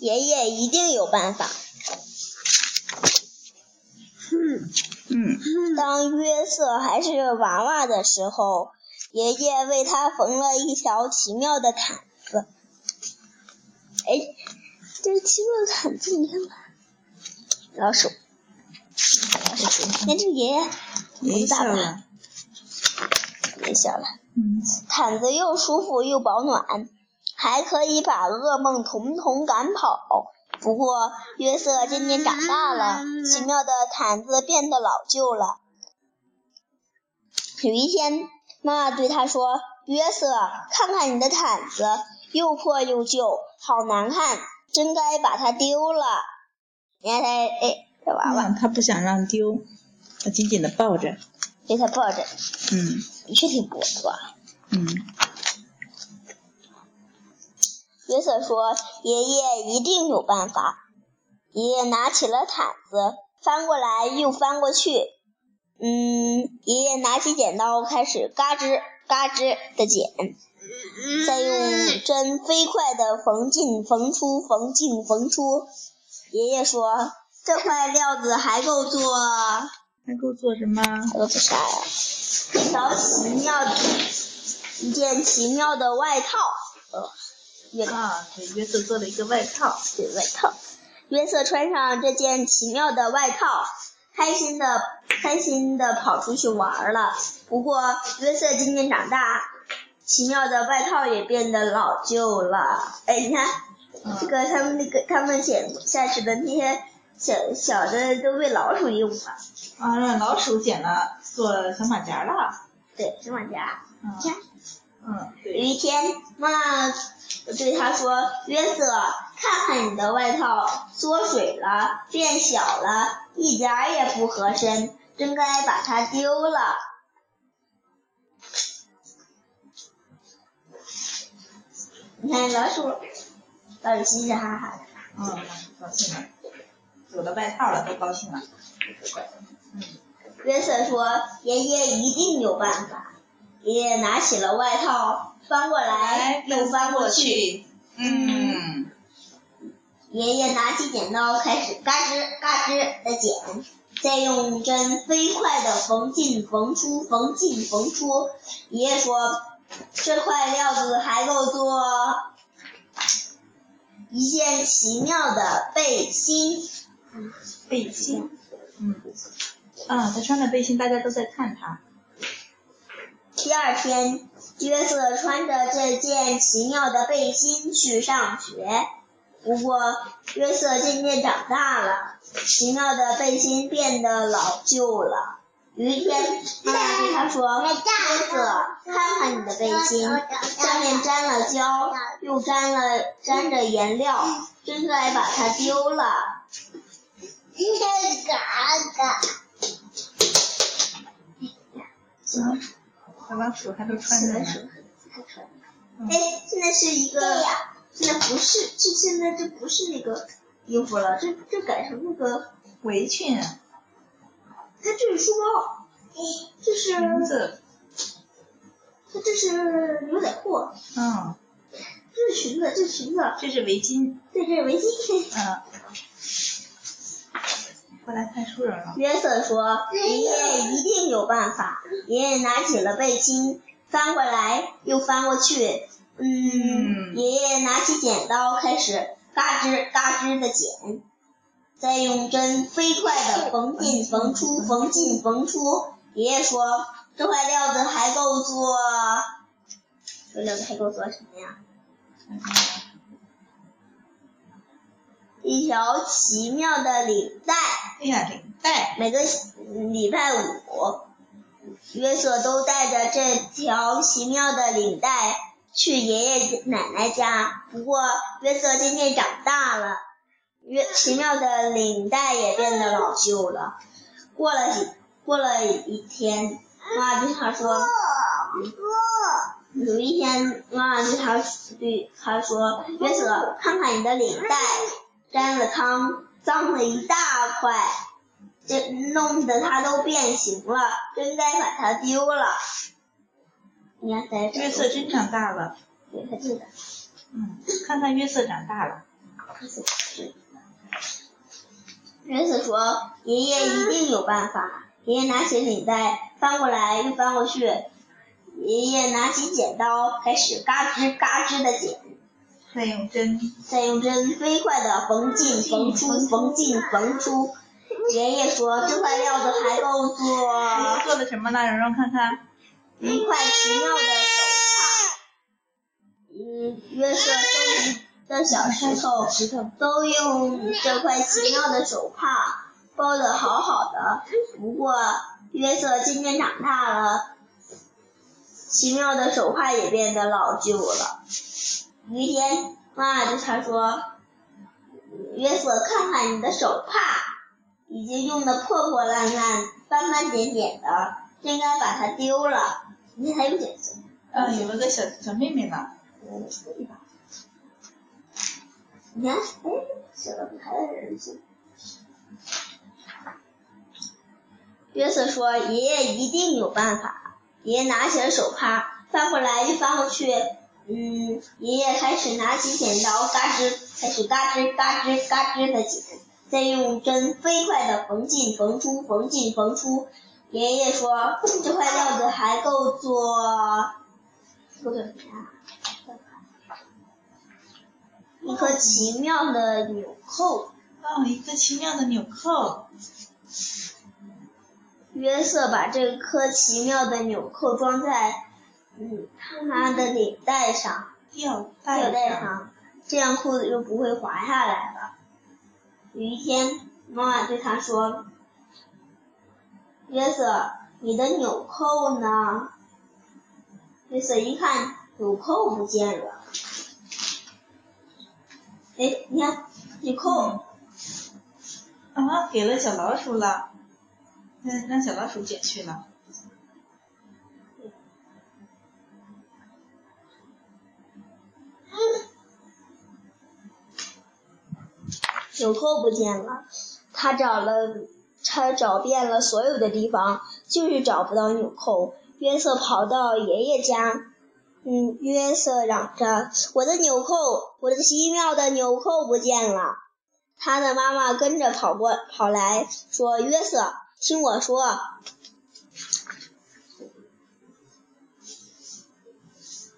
爷爷一定有办法。嗯，当约瑟还是娃娃的时候，爷爷为他缝了一条奇妙的毯子。哎，这个奇妙的毯子，你看看，老鼠，老鼠，那这爷爷爷爷笑了。别笑了。嗯，毯子又舒服又保暖，还可以把噩梦统统赶跑。不过约瑟渐渐长大了，奇妙的毯子变得老旧了。有一天，妈妈对他说：“约瑟，看看你的毯子，又破又旧，好难看，真该把它丢了。”你看他，哎，这娃娃，他不想让丢，他紧紧的抱着。被他抱着，嗯，的确挺薄的吧？嗯。约瑟说：“爷爷一定有办法。”爷爷拿起了毯子，翻过来又翻过去。嗯，爷爷拿起剪刀，开始嘎吱嘎吱的剪，再用针飞快的缝进缝出，缝进缝出。爷爷说：“这块料子还够做，还够做什么？还够做啥呀？一条奇妙的，一件奇妙的外套。”呃。约啊，给约瑟做了一个外套，对外套。约瑟穿上这件奇妙的外套，开心的开心的跑出去玩了。不过约瑟渐渐长大，奇妙的外套也变得老旧了。哎，你看，这个他们那个他们剪下去的那些小小的都被老鼠用了。啊，让老鼠剪了做小马甲了。对，小马甲。你。看。嗯。有一天，妈妈。对他说：“约瑟，看看你的外套缩水了，变小了，一点儿也不合身，真该把它丢了。”你看老鼠，老鼠嘻嘻哈哈的。嗯，高兴了，有了外套了，都高兴了。嗯。约瑟说：“爷爷一定有办法。”爷爷拿起了外套。翻过来又翻过去，嗯。爷爷拿起剪刀，开始嘎吱嘎吱的剪，再用针飞快的缝进缝出，缝进缝出。爷爷说：“这块料子还够做一件奇妙的背心。”背心，嗯。啊，他穿的背心，大家都在看他。第二天。约瑟穿着这件奇妙的背心去上学，不过约瑟渐渐长大了，奇妙的背心变得老旧了。有一天，妈妈对他说：“约瑟，看看你的背心，上面沾了胶，又沾了沾着颜料，真该把它丢了。”行。小老鼠还都穿着现在是一个，现在不是，这现在这不是那个衣服了，这这改成那个围裙。它这是书包，这是裙子。它这是牛仔裤。嗯。这是裙子，这是裙子。这是围巾。对，这是围巾。嗯。过来看书人了。约瑟说：“爷爷一定有办法。”爷爷拿起了背心，翻过来又翻过去。嗯。爷爷拿起剪刀，开始嘎吱嘎吱的剪，再用针飞快的缝进缝出，缝进缝出。爷爷说：“这块料子还够做，这料子还够做什么呀？”一条奇妙的领带。哎呀，领带！每个礼拜五，约瑟都带着这条奇妙的领带去爷爷奶奶家。不过，约瑟渐渐长大了，约奇妙的领带也变得老旧了。过了几过了一天，妈妈对他说：“有一天，妈妈对他对他说，约瑟，看看你的领带。”沾了汤，脏了一大块，这弄得它都变形了，真该把它丢了。你看，在约瑟真长大了。对，他这个。嗯，看看约瑟长大了。约瑟说：“爷爷一定有办法。”爷爷拿起领带，翻过来又翻过去。爷爷拿起剪刀，开始嘎吱嘎吱的剪。再用针，再用针飞快的缝进缝出，缝进缝出。爷爷说：“这块料子还够做。”做的什么呢？蓉蓉看看。一块奇妙的手帕。嗯，约瑟收集的小石头，石头都用这块奇妙的手帕包的好好的。不过，约瑟渐渐长大了，奇妙的手帕也变得老旧了。一天，妈妈对他说：“约瑟，看看你的手帕，已经用的破破烂烂、斑斑点点的，应该把它丢了。你还有点子。”嗯，有了个小小妹妹呢。嗯，对吧？你看，哎，小的还在人性约瑟说：“爷爷一定有办法。”爷爷拿起了手帕，翻过来又翻过去。嗯，爷爷开始拿起剪刀，嘎吱，开始嘎吱嘎吱嘎吱的剪，再用针飞快的缝进缝出，缝进缝出。爷爷说：“这块料子还够做，够做什么呀？一颗奇妙的纽扣。”哦，一个奇妙的纽扣。约瑟把这颗奇妙的纽扣装在。嗯，他的领带上，吊带上，这样裤子就不会滑下来了。有一天，妈妈对他说：“约瑟，你的纽扣呢？”约瑟一看，纽扣不见了。哎，你看，纽扣。啊，给了小老鼠了，让小老鼠捡去了。纽扣不见了，他找了，他找遍了所有的地方，就是找不到纽扣。约瑟跑到爷爷家，嗯，约瑟嚷着：“我的纽扣，我的奇妙的纽扣不见了！”他的妈妈跟着跑过跑来说：“约瑟，听我说，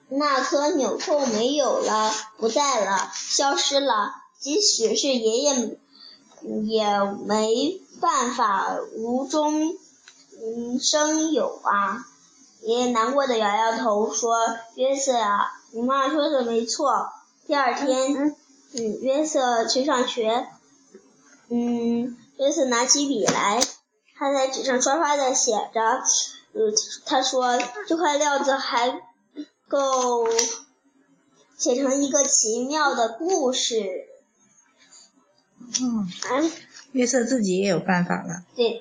那颗纽扣没有了，不在了，消失了。”即使是爷爷也没办法无中生有啊！爷爷难过的摇摇头说：“约瑟啊，你妈妈说的没错。”第二天，嗯，约瑟去上学，嗯，约瑟拿起笔来，他在纸上刷刷的写着，嗯，他说这块料子还够写成一个奇妙的故事。嗯，约瑟自己也有办法了。对。